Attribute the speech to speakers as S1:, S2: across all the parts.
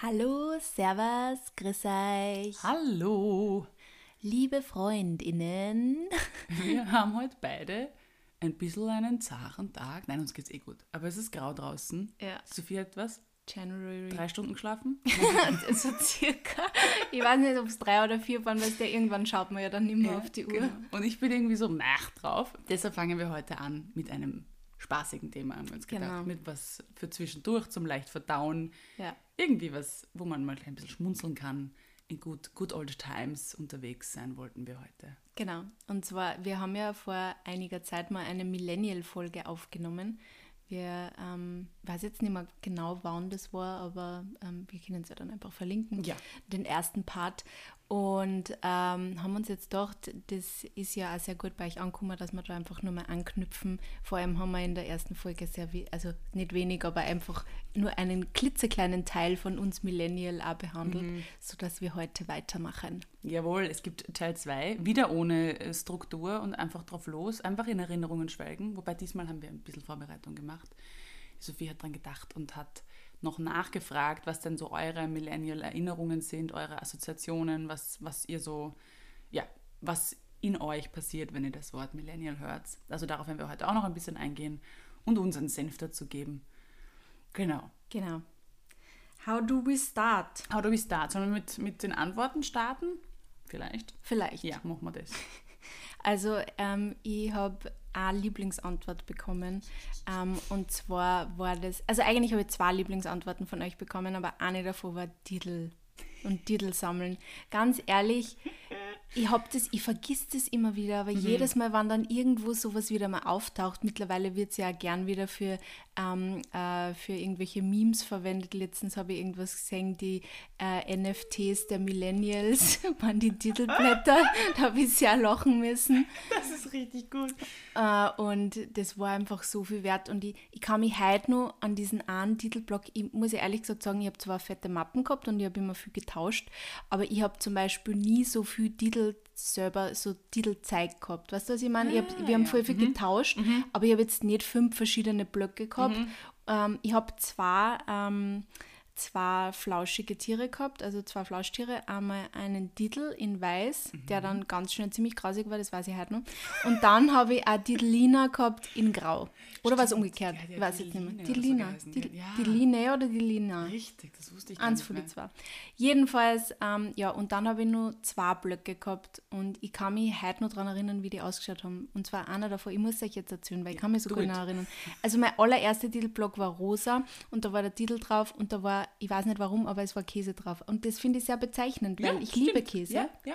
S1: Hallo, Servus, grüß euch.
S2: Hallo!
S1: Liebe Freundinnen.
S2: Wir haben heute beide ein bisschen einen zaren Tag. Nein, uns geht's eh gut. Aber es ist grau draußen.
S1: Ja.
S2: Sophie hat was?
S1: January.
S2: Drei Stunden geschlafen?
S1: so circa. Ich weiß nicht, ob es drei oder vier waren, weil der irgendwann schaut man ja dann nicht mehr
S2: Ja,
S1: auf die Uhr.
S2: genau. Und ich bin irgendwie so nach drauf. Deshalb fangen wir heute an mit einem spaßigen Thema, haben wir uns gedacht.
S1: Genau.
S2: Mit was für zwischendurch zum leicht verdauen.
S1: Ja.
S2: Irgendwie was, wo man mal ein bisschen schmunzeln kann. In good, good old times unterwegs sein wollten wir heute.
S1: Genau. Und zwar, wir haben ja vor einiger Zeit mal eine Millennial-Folge aufgenommen. Wir, ähm, weiß jetzt nicht mehr genau, wann das war, aber ähm, wir können es ja dann einfach verlinken.
S2: Ja.
S1: Den ersten Part. Und ähm, haben uns jetzt gedacht, das ist ja auch sehr gut bei euch angekommen, dass wir da einfach nur mal anknüpfen. Vor allem haben wir in der ersten Folge sehr, also nicht wenig, aber einfach nur einen klitzekleinen Teil von uns Millennial auch behandelt,
S2: Mhm.
S1: sodass wir heute weitermachen.
S2: Jawohl, es gibt Teil 2, wieder ohne äh, Struktur und einfach drauf los, einfach in Erinnerungen schwelgen. Wobei diesmal haben wir ein bisschen Vorbereitung gemacht. Sophie hat dran gedacht und hat noch nachgefragt, was denn so eure Millennial-Erinnerungen sind, eure Assoziationen, was, was ihr so, ja, was in euch passiert, wenn ihr das Wort Millennial hört. Also darauf werden wir heute auch noch ein bisschen eingehen und unseren Senf dazu geben. Genau.
S1: Genau. How do we start?
S2: How do we start? Sollen wir mit, mit den Antworten starten? Vielleicht.
S1: Vielleicht.
S2: Ja, machen wir das.
S1: Also ähm, ich habe eine Lieblingsantwort bekommen. Ähm, und zwar war das, also eigentlich habe ich zwei Lieblingsantworten von euch bekommen, aber eine davon war Titel und Titel sammeln. Ganz ehrlich, ich habe das, ich vergiss das immer wieder, aber jedes Mal, wenn dann irgendwo sowas wieder mal auftaucht, mittlerweile wird es ja gern wieder für, ähm, äh, für irgendwelche Memes verwendet. Letztens habe ich irgendwas gesehen, die äh, NFTs der Millennials waren die Titelblätter. da habe ich sehr lachen müssen.
S2: Das ist richtig gut.
S1: Äh, und das war einfach so viel wert. Und ich, ich kann mich heute noch an diesen einen Titelblock, ich muss ehrlich gesagt sagen, ich habe zwar fette Mappen gehabt und ich habe immer viel getauscht, aber ich habe zum Beispiel nie so viel Titel selber, so Titelzeug gehabt. Weißt du, was ich meine? hab, wir haben voll viel getauscht, aber ich habe jetzt nicht fünf verschiedene Blöcke gehabt. Ähm, ich habe zwei, ähm, zwei flauschige Tiere gehabt, also zwei Flauschtiere. Einmal einen Titel in weiß, der dann ganz schnell ziemlich grausig war, das weiß ich heute noch. Und dann habe ich auch Titelina gehabt in grau. Oder war es umgekehrt?
S2: ja
S1: ich weiß jetzt nicht mehr. Titelina.
S2: so Ja.
S1: oder die Lina?
S2: Richtig, das wusste ich gar
S1: Eins
S2: nicht
S1: von den zwei. Jedenfalls, ähm, ja, und dann habe ich nur zwei Blöcke gehabt und ich kann mich heute noch daran erinnern, wie die ausgeschaut haben. Und zwar einer davon, ich muss euch jetzt erzählen, weil ich kann mich so gut erinnern. Also mein allererster Titelblock war rosa und da war der Titel drauf und da war, ich weiß nicht warum, aber es war Käse drauf. Und das finde ich sehr bezeichnend, weil
S2: Ja,
S1: ich
S2: stimmt.
S1: liebe Käse.
S2: Ja, ja.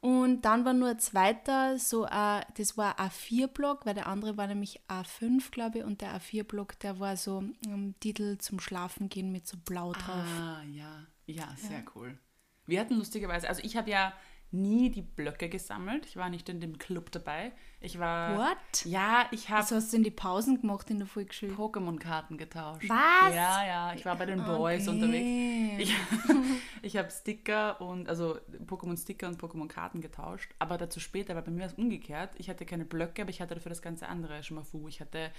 S1: Und dann war nur ein zweiter, so ein, das war ein A4-Block, weil der andere war nämlich A5, glaube ich, und der A4-Block, der war so ähm, Titel zum Schlafen gehen mit so blau drauf.
S2: Ah, ja. Ja, sehr cool. Wir hatten lustigerweise, also ich habe ja nie die Blöcke gesammelt. Ich war nicht in dem Club dabei. Ich war.
S1: What?
S2: Ja, ich habe
S1: Was hast du in die Pausen gemacht in der Volksschule?
S2: Pokémon-Karten getauscht.
S1: Was?
S2: Ja, ja, ich war bei den Boys
S1: Okay.
S2: unterwegs. Ich, ich habe Sticker und, also Pokémon-Sticker und Pokémon-Karten getauscht, aber dazu später, weil bei mir war es umgekehrt. Ich hatte keine Blöcke, aber ich hatte dafür das ganze andere schon mal fu. Ich hatte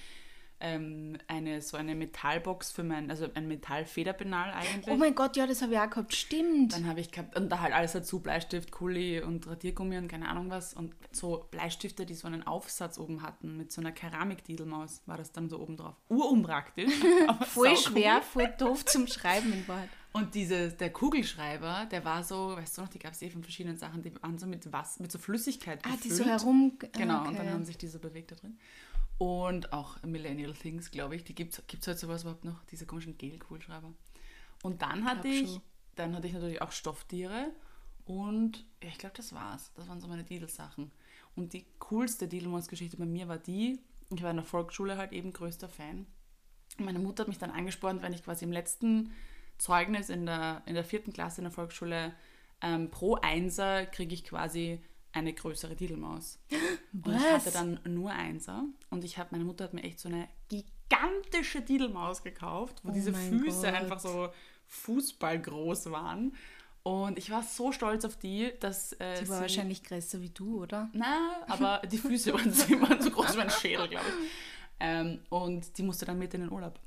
S2: ähm, eine, so eine Metallbox für mein, also ein Metallfederpenal eigentlich.
S1: Oh mein Gott, ja, das habe ich auch gehabt. Stimmt.
S2: Dann habe ich gehabt, und da halt alles dazu, Bleistift, Kuli und Radiergummi und keine Ahnung was. Und so Bleistifte, die so einen Aufsatz oben hatten, mit so einer Keramikdiedelmaus, war das dann so oben drauf. Urunpraktisch.
S1: voll schwer, voll doof zum Schreiben in Wahrheit.
S2: Und diese, der Kugelschreiber, der war so, weißt du noch, die gab es eh von verschiedenen Sachen, die waren so mit was, mit so Flüssigkeit
S1: Ah,
S2: gefüllt.
S1: die so herum.
S2: Genau,
S1: okay.
S2: und dann haben sich diese bewegt da drin. Und auch Millennial Things, glaube ich, die gibt es heute sowas überhaupt noch, diese komischen Gel-Kugelschreiber. Und dann hatte ich,
S1: schon.
S2: dann hatte ich natürlich auch Stofftiere und ja, ich glaube, das war's. Das waren so meine Didel-Sachen. Und die coolste Didelmaus-Geschichte bei mir war die, ich war in der Volksschule halt eben größter Fan. Meine Mutter hat mich dann angespornt, wenn ich quasi im letzten Zeugnis in der, in der vierten Klasse in der Volksschule ähm, pro Einser kriege ich quasi eine größere Didelmaus. Und ich
S1: Was?
S2: hatte dann nur Einser und ich habe, meine Mutter hat mir echt so eine gigantische Didelmaus gekauft, wo
S1: Oh
S2: diese Füße
S1: Gott.
S2: einfach so fußballgroß waren. Und ich war so stolz auf die, dass äh,
S1: Die war
S2: sie-
S1: wahrscheinlich größer wie du, oder?
S2: na, aber die Füße waren, waren so groß wie mein Schädel, glaube ich. Ähm, und die musste dann mit in den Urlaub.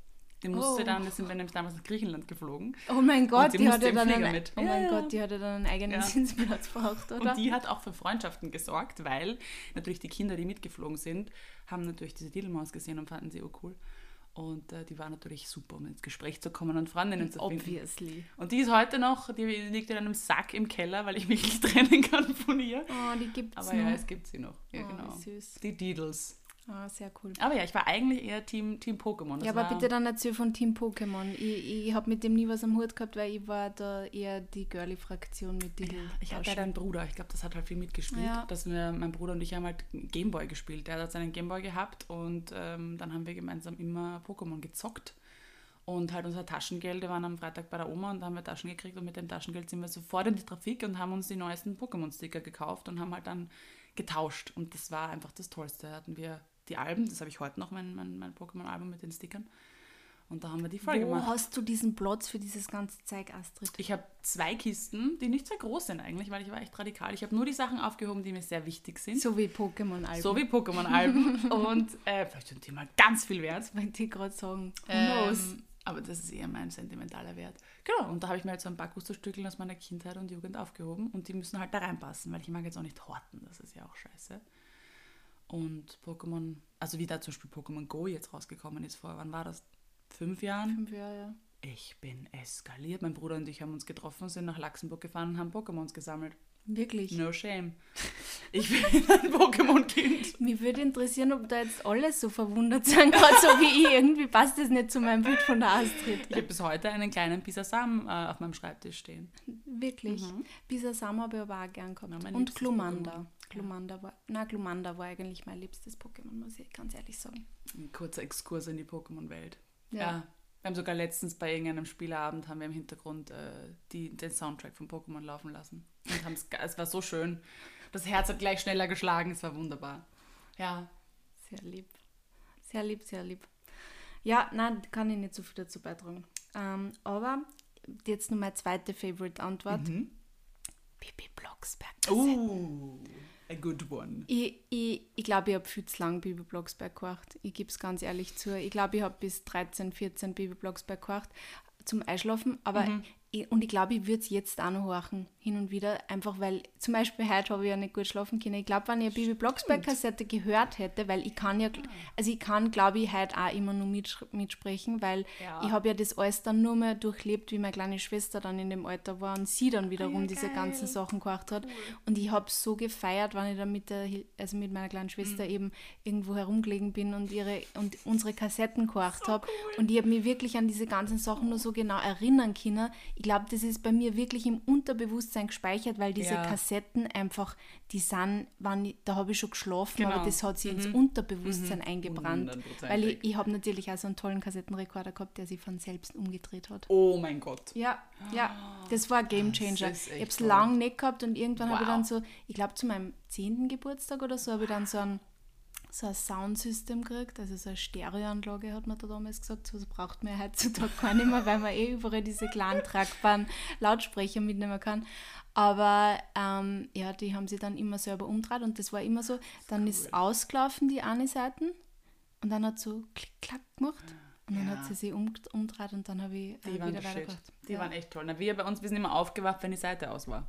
S2: Die musste
S1: Oh.
S2: dann, das sind wir nämlich damals nach Griechenland geflogen.
S1: Oh mein Gott,
S2: sie
S1: die hatte dann
S2: Flieger
S1: einen,
S2: mit.
S1: oh mein
S2: ja.
S1: Gott, die hatte dann einen eigenen
S2: Ja.
S1: Sitzplatz braucht, oder?
S2: Und die hat auch für Freundschaften gesorgt, weil natürlich die Kinder, die mitgeflogen sind, haben natürlich diese Diddlemaus gesehen und fanden sie auch cool. Und äh, die war natürlich super, um ins Gespräch zu kommen und Freundinnen zu finden.
S1: Obviously.
S2: Und die ist heute noch, die liegt in einem Sack im Keller, weil ich mich nicht trennen kann von ihr.
S1: Oh, die gibt's
S2: Aber
S1: noch.
S2: ja, es gibt sie noch. Ja,
S1: oh,
S2: genau.
S1: süß.
S2: Die Diddles.
S1: Ah, sehr cool.
S2: Aber ja, ich war eigentlich eher Team, Team Pokémon.
S1: Ja, aber bitte dann erzähl von Team Pokémon. Ich, ich habe mit dem nie was am Hut gehabt, weil ich war da eher die Girly-Fraktion mit Diddle.
S2: Ich hatte halt einen Bruder, ich glaube, das hat halt viel mitgespielt.
S1: Ja.
S2: Dass wir, mein Bruder und ich haben halt Gameboy gespielt. Der hat seinen Gameboy gehabt und ähm, dann haben wir gemeinsam immer Pokémon gezockt. Und halt unser Taschengeld, wir waren am Freitag bei der Oma und da haben wir Taschen gekriegt und mit dem Taschengeld sind wir sofort in die Trafik und haben uns die neuesten Pokémon-Sticker gekauft und haben halt dann getauscht. Und das war einfach das Tollste. Da hatten wir die Alben, das habe ich heute noch, mein, mein, mein Pokémon-Album mit den Stickern. Und da haben wir die voll
S1: Wo
S2: gemacht.
S1: hast du diesen Platz für dieses ganze Zeug, Astrid?
S2: Ich habe zwei Kisten, die nicht sehr groß sind eigentlich, weil ich war echt radikal. Ich habe nur die Sachen aufgehoben, die mir sehr wichtig sind.
S1: So wie Pokémon-Alben.
S2: So wie Pokémon-Alben. und äh, vielleicht sind die mal ganz viel wert.
S1: wollte ich gerade sagen. Who knows?
S2: Ähm, aber das ist eher mein sentimentaler Wert. Genau, und da habe ich mir halt so ein paar Gusto-Stückeln aus meiner Kindheit und Jugend aufgehoben und die müssen halt da reinpassen, weil ich mag jetzt auch nicht horten, das ist ja auch scheiße. Und Pokémon, also wie da zum Beispiel Pokémon Go jetzt rausgekommen ist vor, wann war das? Fünf Jahren?
S1: Fünf Jahre, ja.
S2: Ich bin eskaliert. Mein Bruder und ich haben uns getroffen, sind nach Luxemburg gefahren und haben Pokémons gesammelt.
S1: Wirklich.
S2: No shame. Ich bin ein Pokémon-Kind.
S1: Mich würde interessieren, ob da jetzt alle so verwundert sind, gerade so wie ich. Irgendwie passt das nicht zu meinem Bild von der Astrid.
S2: Ich habe bis heute einen kleinen Pisasam äh, auf meinem Schreibtisch stehen.
S1: Wirklich. Bisasam habe ich aber auch gern gehabt.
S2: Ja,
S1: Und
S2: liebstes
S1: Glumanda. War, na, Glumanda war eigentlich mein liebstes Pokémon, muss ich ganz ehrlich sagen.
S2: Ein kurzer Exkurs in die Pokémon-Welt.
S1: Ja.
S2: Ja. Wir haben sogar letztens bei irgendeinem Spieleabend haben wir im Hintergrund äh, die, den Soundtrack von Pokémon laufen lassen. Und haben's, es war so schön. Das Herz hat gleich schneller geschlagen, es war wunderbar. Ja,
S1: Sehr lieb. Sehr lieb, sehr lieb. Ja, nein, kann ich nicht so viel dazu beitragen. Ähm, aber jetzt nur meine zweite Favorite-Antwort. Bibi Blocksberg.
S2: Uh, a good one.
S1: Ich, ich, ich glaube, ich habe viel zu lange Bibi Blocksberg gehört. Ich gebe es ganz ehrlich zu. Ich glaube, ich habe bis 13, 14 Bibi Blocksberg gehört zum Einschlafen. Aber ich, und ich glaube, ich würde es jetzt auch noch horchen, hin und wieder. Einfach weil, zum Beispiel heute habe ich ja nicht gut schlafen können. Ich glaube, wenn ich eine Bibi Blocksberg-Kassette gehört hätte, weil ich kann ja, also ich kann, glaube ich, heute auch immer nur mitsprechen, weil
S2: Ja.
S1: ich habe ja das alles dann nur mehr durchlebt, wie meine kleine Schwester dann in dem Alter war und sie dann wiederum diese ganzen Sachen gemacht hat. Und ich habe so gefeiert, wenn ich dann mit, der, also mit meiner kleinen Schwester eben irgendwo herumgelegen bin und, ihre, und unsere Kassetten gehorcht habe. Und ich habe mich wirklich an diese ganzen Sachen nur so genau erinnern können. Ich glaube, das ist bei mir wirklich im Unterbewusstsein gespeichert, weil diese
S2: Ja.
S1: Kassetten einfach, die sind, wann ich, da habe ich schon geschlafen, aber
S2: Genau.
S1: das hat sich ins Unterbewusstsein eingebrannt.
S2: Hundertprozentig.
S1: Weil ich, ich habe natürlich auch so einen tollen Kassettenrekorder gehabt, der sich von selbst umgedreht hat.
S2: Oh mein Gott.
S1: Ja, ja, das war ein Game Changer. Ich habe es
S2: toll.
S1: lang nicht gehabt und irgendwann habe ich
S2: Wow.
S1: dann so, ich glaube zu meinem 10. Geburtstag oder so, habe ich dann so ein, so ein Soundsystem gekriegt, also so eine Stereoanlage hat man da damals gesagt, so das braucht man ja heutzutage gar nicht mehr, weil man eh überall diese kleinen tragbaren Lautsprecher mitnehmen kann. Aber ähm, ja, die haben sie dann immer selber umgedreht und das war immer so, dann ist ausgelaufen die eine Seite und dann hat so klick, klack gemacht und dann
S2: Ja.
S1: hat sie sich um, umgedreht und dann habe ich äh, wieder weitergemacht.
S2: Die
S1: ja.
S2: waren echt toll. Na, wir bei uns, wir sind immer aufgewacht, wenn die Seite aus war.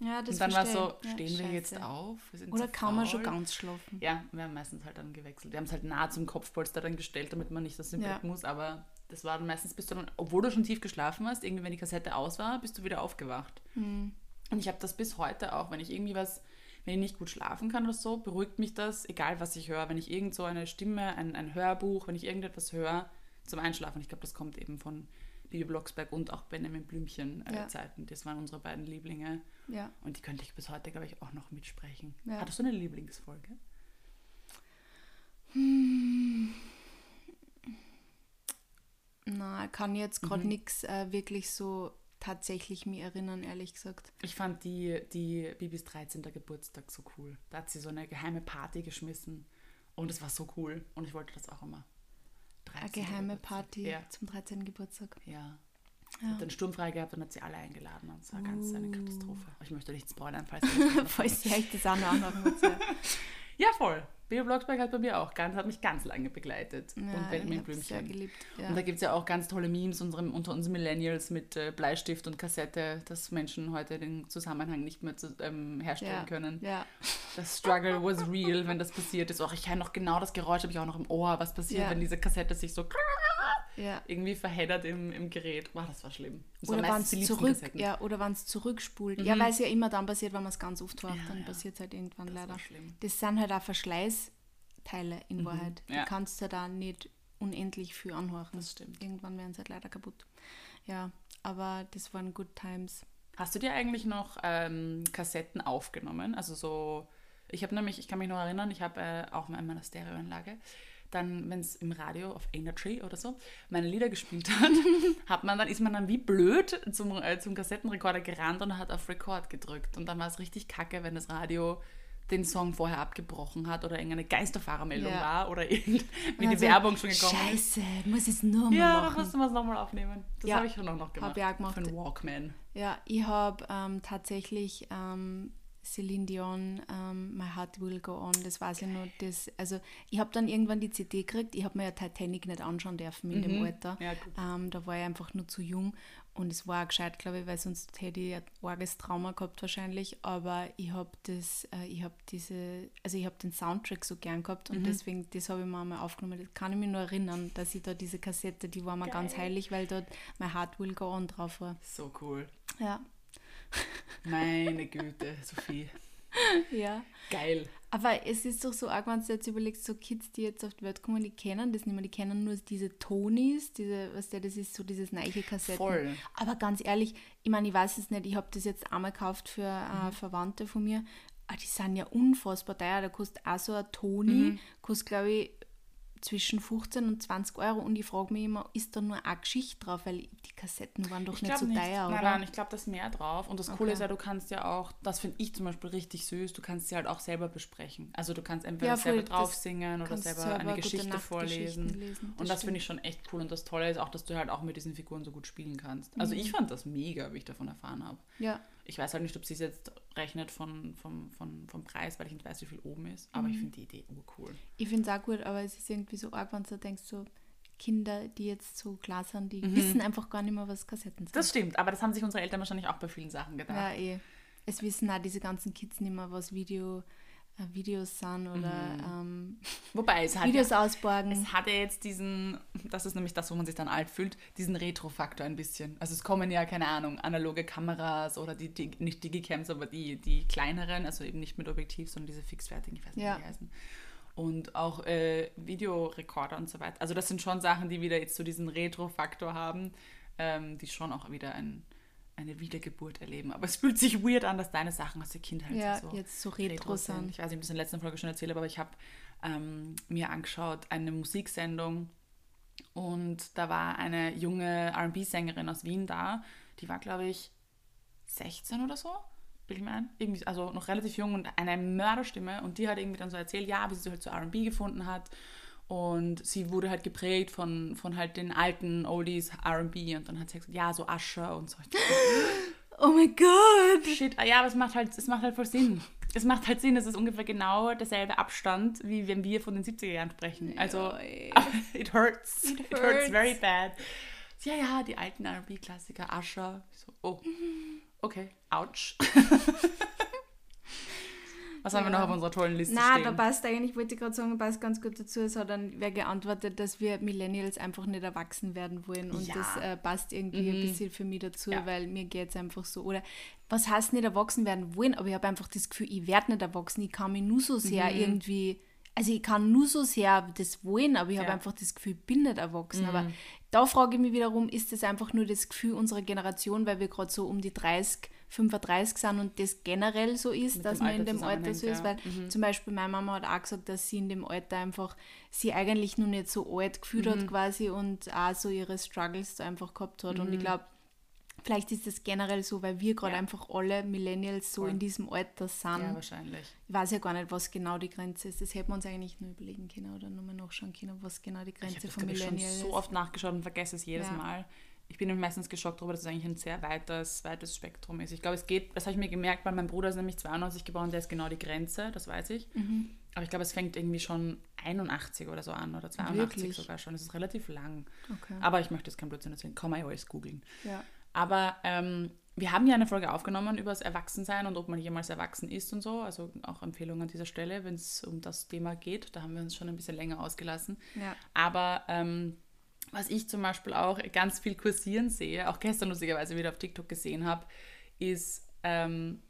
S1: Ja, das
S2: und dann war es so,
S1: ich. Ja,
S2: stehen wir jetzt auf? Wir sind
S1: Oder
S2: zu
S1: kann man schon ganz schlafen?
S2: Ja, wir haben meistens halt dann gewechselt. Wir haben es halt nah zum Kopfpolster dann gestellt, damit man nicht aus dem
S1: Ja.
S2: Bett muss. Aber das war dann meistens, bist du dann, obwohl du schon tief geschlafen hast, irgendwie wenn die Kassette aus war, bist du wieder aufgewacht.
S1: Hm.
S2: Und ich habe das bis heute auch, wenn ich irgendwie was, wenn ich nicht gut schlafen kann oder so, beruhigt mich das, egal was ich höre. Wenn ich irgend so eine Stimme, ein, ein Hörbuch, wenn ich irgendetwas höre zum Einschlafen. Ich glaube, das kommt eben von Bibi Blocksberg und auch Benjamin Blümchen äh,
S1: Ja.
S2: Zeiten. Das waren unsere beiden Lieblinge.
S1: Ja.
S2: Und die könnte ich bis heute, glaube ich, auch noch mitsprechen.
S1: Ja.
S2: Hattest du eine Lieblingsfolge?
S1: Na, kann jetzt gerade
S2: Mhm.
S1: nichts äh, wirklich so tatsächlich mir erinnern, ehrlich gesagt.
S2: Ich fand die, die Bibis 13. Geburtstag so cool. Da hat sie so eine geheime Party geschmissen. Und es war so cool. Und ich wollte das auch immer.
S1: Eine
S2: 13.
S1: geheime
S2: Geburtstag.
S1: Party
S2: Ja,
S1: zum 13. Geburtstag.
S2: ja.
S1: Ja.
S2: hat den Sturm frei gehabt und hat sie alle eingeladen. Und es war ganz eine
S1: Uh.
S2: Katastrophe. Ich möchte nicht spoilern, falls
S1: Falls ihr euch das auch noch anhören wollt. Ja.
S2: Ja, voll. Bill Blocksberg hat bei mir auch ganz, hat mich ganz lange begleitet.
S1: Ja,
S2: und Benjamin Blümchen.
S1: geliebt. Ja.
S2: Und da gibt es ja auch ganz tolle Memes unserem, unter uns Millennials mit äh, Bleistift und Kassette, dass Menschen heute den Zusammenhang nicht mehr zu, ähm, herstellen
S1: ja.
S2: können.
S1: Ja.
S2: Das Struggle was real, wenn das passiert ist. Auch ich kann noch genau das Geräusch, habe ich auch noch im Ohr, was passiert,
S1: Ja.
S2: wenn diese Kassette sich so
S1: ja.
S2: irgendwie verheddert im, im Gerät. Boah, das war schlimm. Das
S1: Oder
S2: waren
S1: es zurück, ja, oder wenn es zurückspult. Ja, weil es ja immer dann passiert, wenn man es ganz oft hört,
S2: Ja,
S1: dann
S2: ja.
S1: passiert es halt irgendwann
S2: Das
S1: leider. Das sind halt auch Verschleißteile in Wahrheit.
S2: ja.
S1: Die kannst du ja da nicht unendlich viel anhören.
S2: Das stimmt.
S1: Irgendwann werden sie halt leider kaputt. Ja, aber das waren good times.
S2: Hast du dir eigentlich noch ähm, Kassetten aufgenommen? Also so, ich habe nämlich, ich kann mich noch erinnern, ich habe äh, auch mal in meiner Stereoanlage, dann, wenn es im Radio auf Energy oder so meine Lieder gespielt hat, hat man dann, ist man dann wie blöd zum, äh, zum Kassettenrekorder gerannt und hat auf Record gedrückt. Und dann war es richtig kacke, wenn das Radio den Song vorher abgebrochen hat oder irgendeine Geisterfahrermeldung
S1: Ja.
S2: war oder irgendwie die
S1: Also,
S2: Werbung schon gekommen ist.
S1: Scheiße, muss es nur mal
S2: Ja, dann
S1: machen.
S2: mussten wir es nochmal aufnehmen. Das
S1: Ja,
S2: habe ich schon noch, noch gemacht.
S1: ich auch gemacht.
S2: Für einen Walkman.
S1: Ja, ich habe ähm, tatsächlich ähm, Celine Dion, ähm, My Heart Will Go On, das weiß ich noch. Das, also ich habe dann irgendwann die CD gekriegt. Ich habe mir ja Titanic nicht anschauen dürfen in dem Alter.
S2: Mhm. Ja, gut.
S1: Ähm, da war ich einfach nur zu jung und es war auch gescheit, glaube ich, weil sonst hätte ich ein arges Trauma gehabt wahrscheinlich. Aber ich habe das, äh, ich habe diese, also ich habe den Soundtrack so gern gehabt
S2: Mhm.
S1: und deswegen, das habe ich mir einmal aufgenommen. Das kann ich mich nur erinnern, dass ich da diese Kassette, die war mir ganz
S2: Geil.
S1: heilig, weil dort My Heart Will Go On drauf war.
S2: So cool.
S1: Ja.
S2: Meine Güte, Sophie.
S1: Ja.
S2: Geil.
S1: Aber es ist doch so arg, wenn du jetzt überlegst, so Kids, die jetzt auf die Welt kommen, die kennen das nicht mehr, die kennen nur diese Tonys, diese, was der, das ist so dieses neiche Kassetten.
S2: Voll.
S1: Aber ganz ehrlich, ich meine, ich weiß es nicht, ich habe das jetzt einmal gekauft für
S2: Mhm.
S1: äh, Verwandte von mir, aber die sind ja unfassbar teuer, da kostet auch so ein Toni,
S2: Mhm.
S1: kostet glaube ich zwischen 15 und 20 Euro und ich frage mich immer, ist da nur eine Geschichte drauf, weil die Kassetten waren doch
S2: Ich
S1: nicht so
S2: nicht.
S1: teuer,
S2: nein,
S1: oder?
S2: nein, ich glaube, da ist mehr drauf. Und das Coole
S1: Okay.
S2: ist ja, du kannst ja auch, das finde ich zum Beispiel richtig süß, du kannst sie halt auch selber besprechen. Also du kannst entweder
S1: Ja,
S2: selber
S1: voll, das
S2: drauf singen oder selber,
S1: selber
S2: eine Geschichte vorlesen.
S1: lesen, das
S2: und das finde ich schon echt cool. Und das Tolle ist auch, dass du halt auch mit diesen Figuren so gut spielen kannst. Also
S1: Mhm.
S2: ich fand das mega, wie ich davon erfahren habe.
S1: Ja,
S2: Ich weiß halt nicht, ob sie es jetzt rechnet von, vom, von, vom Preis, weil ich nicht weiß, wie viel oben ist. Aber
S1: Mhm.
S2: ich finde die Idee urcool.
S1: Ich finde es auch gut, aber es ist irgendwie so arg, wenn du denkst, so Kinder, die jetzt so klar sind, die
S2: Mhm.
S1: wissen einfach gar nicht mehr, was Kassetten sind.
S2: Das stimmt, aber das haben sich unsere Eltern wahrscheinlich auch bei vielen Sachen gedacht.
S1: ja, eh. Es wissen auch diese ganzen Kids nicht mehr, was Video, Videos sind oder ähm,
S2: Wobei es hat ja
S1: Videos ausborgen.
S2: Es hat ja jetzt diesen, das ist nämlich das, wo man sich dann alt fühlt, diesen Retro-Faktor ein bisschen. Also es kommen ja, keine Ahnung, analoge Kameras oder die, die nicht Digicams, aber die, die kleineren, also eben nicht mit Objektiv, sondern diese fixfertigen, ich weiß nicht,
S1: Ja.
S2: wie die heißen. Und auch äh, Videorekorder und so weiter. Also das sind schon Sachen, die wieder jetzt so diesen Retro-Faktor haben, ähm, die schon auch wieder ein, eine Wiedergeburt erleben. Aber es fühlt sich weird an, dass deine Sachen aus der Kindheit
S1: ja,
S2: so
S1: jetzt so retro, sind.
S2: Ich weiß nicht, ob ich das in der letzten Folge schon erzählt habe, aber ich habe ähm, mir angeschaut eine Musiksendung und da war eine junge RB-Sängerin aus Wien da. Die war, glaube ich, 16 oder so. Will ich mir ein. Irgendwie, also noch relativ jung und eine Mörderstimme. Und die hat irgendwie dann so erzählt, ja, wie sie halt zu RB gefunden hat. Und sie wurde halt geprägt von, von halt den alten Oldies RB. Und dann hat sie gesagt, ja, so Usher und so.
S1: Oh mein Gott!
S2: Shit, ah ja, aber es macht halt, es macht halt voll Sinn. Es macht halt Sinn, es ist ungefähr genau derselbe Abstand, wie wenn wir von den 70er Jahren sprechen. Also, it hurts.
S1: It
S2: It, hurts
S1: hurts.
S2: very bad. Ja, ja, die alten R&B-Klassiker, Usher. Ich So, oh, okay, ouch. Was haben wir
S1: Ja.
S2: noch auf unserer tollen Liste
S1: Na,
S2: stehen?
S1: da passt eigentlich, wollte ich gerade sagen, passt ganz gut dazu. Es hat dann wer geantwortet, dass wir Millennials einfach nicht erwachsen werden wollen. Und
S2: Ja.
S1: das äh, passt irgendwie ein bisschen für mich dazu,
S2: Ja.
S1: weil mir geht es einfach so. Oder was heißt nicht erwachsen werden wollen, aber ich habe einfach das Gefühl, ich werde nicht erwachsen. Ich kann mich nur so sehr
S2: Mhm.
S1: irgendwie. Also ich kann nur so sehr das wollen, aber ich habe
S2: Ja.
S1: einfach das Gefühl, ich bin nicht erwachsen. Aber
S2: Mhm.
S1: Da frage ich mich wiederum, ist das einfach nur das Gefühl unserer Generation, weil wir gerade so um die 30, 35 sind und das generell so ist,
S2: Mit
S1: dass man in dem Alter so ist, weil
S2: zusammenhängt, ja.
S1: zum Beispiel meine Mama hat auch gesagt, dass sie in dem Alter einfach sie eigentlich noch nicht so alt gefühlt
S2: Mhm.
S1: hat quasi und auch so ihre Struggles einfach gehabt hat. Und ich glaube, vielleicht ist das generell so, weil wir gerade.
S2: Ja.
S1: einfach alle Millennials so
S2: Voll.
S1: in diesem Alter sind.
S2: ja, wahrscheinlich.
S1: ich weiß ja gar nicht, was genau die Grenze ist. Das hätten wir uns eigentlich nur überlegen können oder nochmal nachschauen können, was genau die
S2: Ich
S1: Grenze
S2: habe das,
S1: von
S2: glaube ich, schon
S1: Millennial
S2: so
S1: ist.
S2: oft nachgeschaut und vergesse es jedes
S1: Ja.
S2: Mal. Ich bin meistens geschockt darüber, dass es eigentlich ein sehr weites, weites Spektrum ist. Ich glaube, es geht, das habe ich mir gemerkt, weil mein Bruder ist nämlich 92 geboren, der ist genau die Grenze, das weiß ich.
S1: Mhm.
S2: aber ich glaube, es fängt irgendwie schon 81 oder so an oder 82 Wirklich? sogar schon. Es ist relativ lang. Okay. Aber ich möchte jetzt kein Blödsinn erzählen. Kann man ja alles googeln.
S1: Ja.
S2: Aber ähm, wir haben ja eine Folge aufgenommen über das Erwachsensein und ob man jemals erwachsen ist und so. Also auch Empfehlungen an dieser Stelle, wenn es um das Thema geht. Da haben wir uns schon ein bisschen länger ausgelassen.
S1: Ja.
S2: Aber ähm, was ich zum Beispiel auch ganz viel kursieren sehe, auch gestern lustigerweise wieder auf TikTok gesehen habe, ist ähm,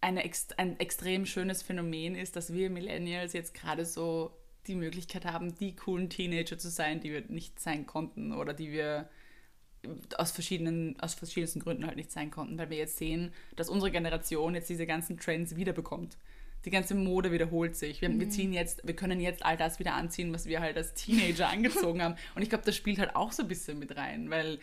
S2: eine, ein extrem schönes Phänomen ist, dass wir Millennials jetzt gerade so die Möglichkeit haben, die coolen Teenager zu sein, die wir nicht sein konnten oder die wir aus verschiedenen, aus verschiedensten Gründen halt nicht sein konnten, weil wir jetzt sehen, dass unsere Generation jetzt diese ganzen Trends wiederbekommt. Die ganze Mode wiederholt sich. Wir, mhm. wir ziehen jetzt, wir können jetzt all das wieder anziehen, was wir halt als Teenager angezogen haben. Und ich glaube, das spielt halt auch so ein bisschen mit rein, weil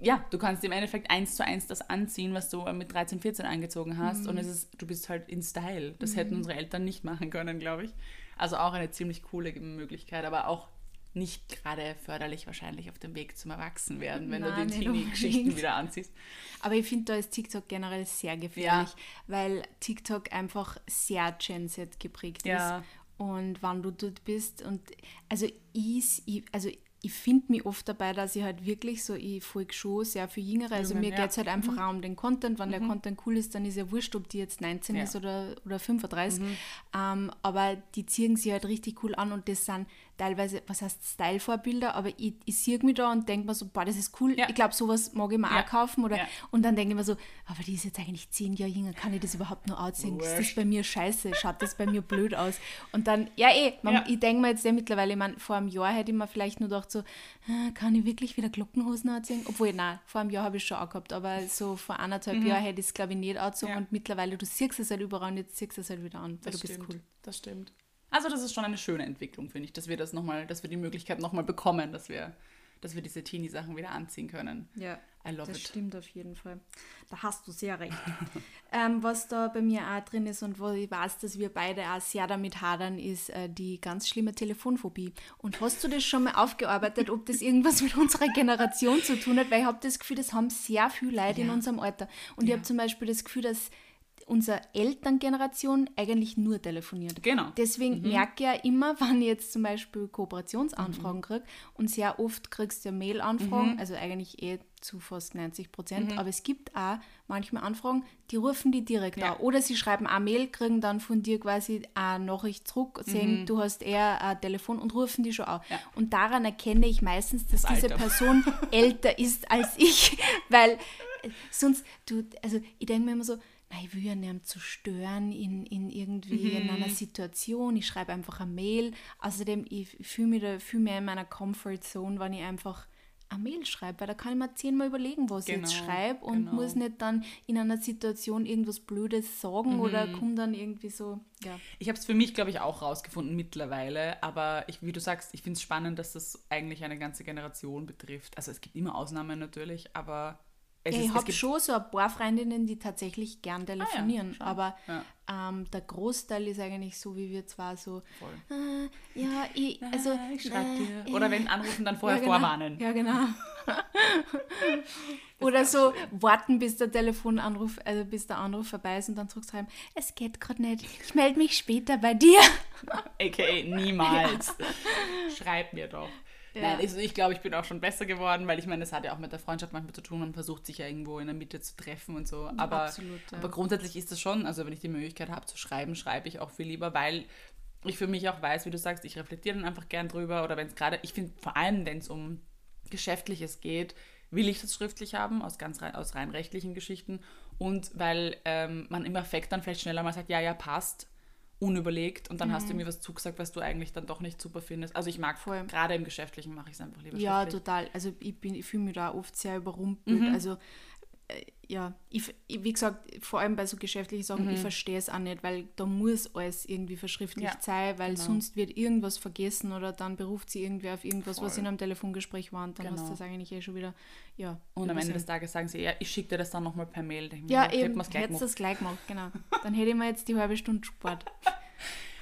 S2: ja, du kannst im Endeffekt eins zu eins das anziehen, was du mit 13, 14 angezogen hast. Mhm. Und es ist, du bist halt in Style. Das mhm. hätten unsere Eltern nicht machen können, glaube ich. Also auch eine ziemlich coole Möglichkeit, aber auch nicht gerade förderlich wahrscheinlich auf dem Weg zum Erwachsenwerden, wenn Nein, du die Teenie-Geschichten wieder anziehst.
S1: Aber ich finde, da ist TikTok generell sehr gefährlich, ja. weil TikTok einfach sehr Gen Z geprägt ja. ist. Und wann du dort bist und also ich, also ich finde mich oft dabei, dass ich halt wirklich so, ich folge schon sehr viel Jüngere. Also mir ja. geht es halt einfach mhm. auch um den Content. Wenn mhm. der Content cool ist, dann ist ja wurscht, ob die jetzt 19 ja. ist oder, oder 35. Mhm. Ähm, aber die ziehen sich halt richtig cool an und das sind teilweise, was heißt Style-Vorbilder, aber ich, ich sehe mich da und denke mir so, boah, das ist cool. Ja. Ich glaube, sowas mag ich mir ja. auch kaufen. Oder, ja. Und dann denke ich mir so, aber die ist jetzt eigentlich zehn Jahre jünger, kann ich das überhaupt nur aussehen? Ist das bei mir scheiße? Schaut das bei mir blöd aus? Und dann, ja eh, man, ich denke mir jetzt ja mittlerweile, ich meine, vor einem Jahr hätte ich mir vielleicht nur gedacht so, ah, kann ich wirklich wieder Glockenhosen anziehen? Obwohl, nein, vor einem Jahr habe ich schon auch gehabt, aber so vor anderthalb mhm. Jahren hätte ich es, glaube ich, nicht angezogen und mittlerweile, du siehst es halt überall und jetzt siehst du es halt wieder an, weil das du
S2: stimmt.
S1: bist cool.
S2: Das stimmt. Also das ist schon eine schöne Entwicklung, finde ich, dass wir das nochmal, dass wir die Möglichkeit nochmal bekommen, dass wir, dass wir diese Teenie-Sachen wieder anziehen können.
S1: Ja. I love das it. stimmt auf jeden Fall. Da hast du sehr recht. ähm, was da bei mir auch drin ist und wo ich weiß, dass wir beide auch sehr damit hadern, ist äh, die ganz schlimme Telefonphobie. Und hast du das schon mal aufgearbeitet, ob das irgendwas mit unserer Generation zu tun hat? Weil ich habe das Gefühl, das haben sehr viele Leute ja. in unserem Alter. Und ja. ich habe zum Beispiel das Gefühl, dass unsere Elterngeneration eigentlich nur telefoniert.
S2: Genau.
S1: Deswegen mhm. merke ich ja immer, wenn ich jetzt zum Beispiel Kooperationsanfragen mhm. kriege und sehr oft kriegst du ja Mail-Anfragen, mhm. also eigentlich eh zu fast 90 Prozent, mhm. aber es gibt auch manchmal Anfragen, die rufen die direkt ja. an. Oder sie schreiben eine Mail, kriegen dann von dir quasi eine Nachricht zurück, sehen, mhm. du hast eher ein Telefon und rufen die schon an. Ja. Und daran erkenne ich meistens, dass das diese Person älter ist als ich, weil äh, sonst, du, also ich denke mir immer so, ich will ja niemanden zu stören in, in irgendwie mhm. in einer Situation. Ich schreibe einfach eine Mail. Außerdem, ich fühle mich da viel mehr in meiner Comfort Zone, wenn ich einfach eine Mail schreibe, weil da kann ich mir zehnmal überlegen, was genau, ich jetzt genau, schreibe und genau. muss nicht dann in einer Situation irgendwas Blödes sagen mhm. oder komme dann irgendwie so, ja.
S2: Ich habe es für mich, glaube ich, auch rausgefunden mittlerweile, aber ich, wie du sagst, ich finde es spannend, dass das eigentlich eine ganze Generation betrifft. Also es gibt immer Ausnahmen natürlich, aber
S1: ja, ich habe schon so ein paar Freundinnen, die tatsächlich gern telefonieren, ah, ja, aber ja. Ähm, der Großteil ist eigentlich so, wie wir zwar so, äh, ja, ich, also,
S2: ich schreibe äh, dir. Oder wenn anrufen, dann vorher
S1: genau.
S2: vorwarnen.
S1: Ja, genau. Oder so warten, bis der Telefonanruf, also bis der Anruf vorbei ist und dann zurückschreiben, es geht gerade nicht, ich melde mich später bei dir.
S2: AKA niemals. Schreib mir doch. Ja. Nein, ich, ich glaube, ich bin auch schon besser geworden, weil ich meine, das hat ja auch mit der Freundschaft manchmal zu tun. Man versucht sich ja irgendwo in der Mitte zu treffen und so. Aber, Absolut, ja. aber grundsätzlich ist das schon, also wenn ich die Möglichkeit habe zu schreiben, schreibe ich auch viel lieber, weil ich für mich auch weiß, wie du sagst, ich reflektiere dann einfach gern drüber. Oder wenn es gerade, ich finde vor allem, wenn es um Geschäftliches geht, will ich das schriftlich haben, aus ganz rein, aus rein rechtlichen Geschichten. Und weil ähm, man im Effekt dann vielleicht schneller mal sagt, ja, ja, passt, unüberlegt und dann mhm. hast du mhm. mir was zugesagt, was du eigentlich dann doch nicht super findest. Also ich mag vor allem, gerade im Geschäftlichen mache ich es einfach lieber
S1: Ja, total. Also ich, ich fühle mich da oft sehr überrumpelt. Mhm. Also ja, ich, wie gesagt, vor allem bei so geschäftlichen Sachen, mhm. ich verstehe es auch nicht, weil da muss alles irgendwie verschriftlicht ja, sein, weil genau. sonst wird irgendwas vergessen oder dann beruft sie irgendwer auf irgendwas, Voll. was in einem Telefongespräch war und dann genau. hast du das eigentlich eh schon wieder, ja.
S2: Und am Ende des Tages sagen sie, ja, ich schicke dir das dann nochmal per Mail.
S1: Denke ja, mir, eben, hättest das gleich gemacht, genau. Dann hätte ich mir jetzt die halbe Stunde gespart.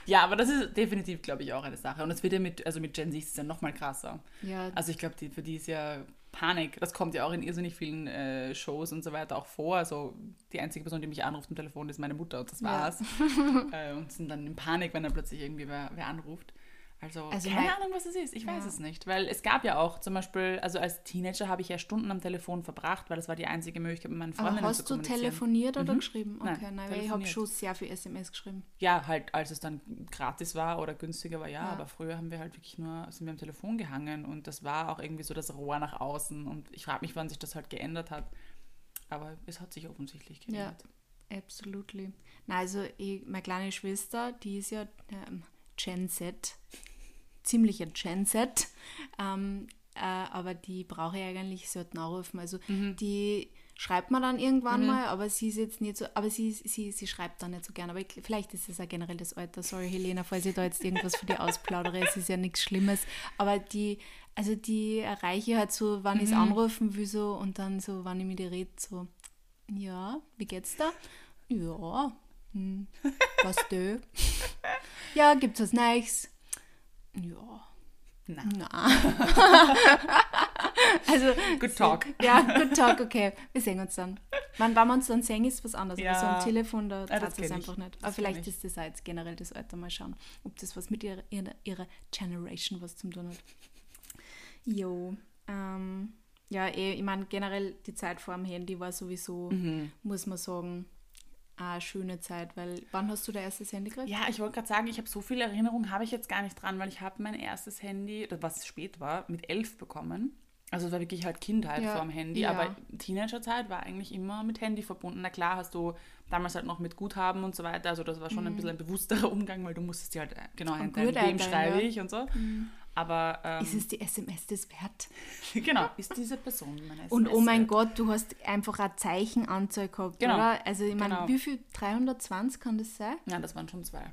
S2: Ja, aber das ist definitiv, glaube ich, auch eine Sache. Und es wird ja mit, also mit Gen Z ist es ja nochmal krasser. Ja. Also ich glaube, für die ist ja Panik. Das kommt ja auch in irrsinnig vielen äh, Shows und so weiter auch vor. Also die einzige Person, die mich anruft am Telefon, ist meine Mutter und das war's. Ja. äh, und sind dann in Panik, wenn dann plötzlich irgendwie wer, wer anruft. Also, also keine Ahnung, was es ist. Ich ja. weiß es nicht. Weil es gab ja auch zum Beispiel, also als Teenager habe ich ja Stunden am Telefon verbracht, weil das war die einzige Möglichkeit, mit meinen Freundinnen
S1: hast zu. Hast du telefoniert oder mhm. geschrieben? Okay, nein, nein ich habe schon sehr viel SMS geschrieben.
S2: Ja, halt, als es dann gratis war oder günstiger war, ja, ja. Aber früher haben wir halt wirklich nur, sind wir am Telefon gehangen und das war auch irgendwie so das Rohr nach außen. Und ich frage mich, wann sich das halt geändert hat. Aber es hat sich offensichtlich geändert.
S1: Ja, absolutely. Na, also ich, meine kleine Schwester, die ist ja ähm, Gen Z ziemlicher Genset. Ähm, äh, aber die brauche ich eigentlich selten anrufen. Also mhm. die schreibt man dann irgendwann mhm. mal, aber sie ist jetzt nicht so, aber sie, sie, sie schreibt dann nicht so gerne. Aber ich, vielleicht ist es ja generell das Alter. Sorry, Helena, falls ich da jetzt irgendwas für die ausplaudere. es ist ja nichts Schlimmes. Aber die, also die erreiche ich halt so, wann mhm. ich es anrufen will, so und dann so, wann ich mit ihr rede, so, ja, wie geht's da? Ja, hm, was du? ja, gibt's was Neues? Ja.
S2: Na.
S1: Na. also,
S2: good talk.
S1: Ja, good talk, okay. Wir sehen uns dann. Wann, wenn wir uns dann sehen, ist was anderes. Ja. Aber so am Telefon, da ja, es einfach nicht. Aber vielleicht ist das jetzt generell das Alter. Mal schauen, ob das was mit ihrer, ihrer, ihrer Generation was zu tun hat. Jo. Ähm, ja, eh, ich meine, generell die Zeit vor dem Handy war sowieso, mhm. muss man sagen, eine schöne Zeit, weil wann hast du dein erstes Handy gekriegt?
S2: Ja, ich wollte gerade sagen, ich habe so viele Erinnerungen, habe ich jetzt gar nicht dran, weil ich habe mein erstes Handy, was spät war, mit elf bekommen. Also es war wirklich halt Kindheit ja. vor dem Handy, ja. aber Teenagerzeit war eigentlich immer mit Handy verbunden. Na klar hast du damals halt noch mit Guthaben und so weiter, also das war schon mhm. ein bisschen ein bewussterer Umgang, weil du musstest dir halt äh, genau einteilen, wem schreibe ich und so. Mhm. Aber ähm,
S1: ist es die SMS des wert?
S2: genau, ist diese Person
S1: meine SMS Und oh mein wert? Gott, du hast einfach eine Zeichenanzahl gehabt, genau. oder? Also ich meine, genau. wie viel? 320 kann das sein?
S2: Ja, das waren schon zwei.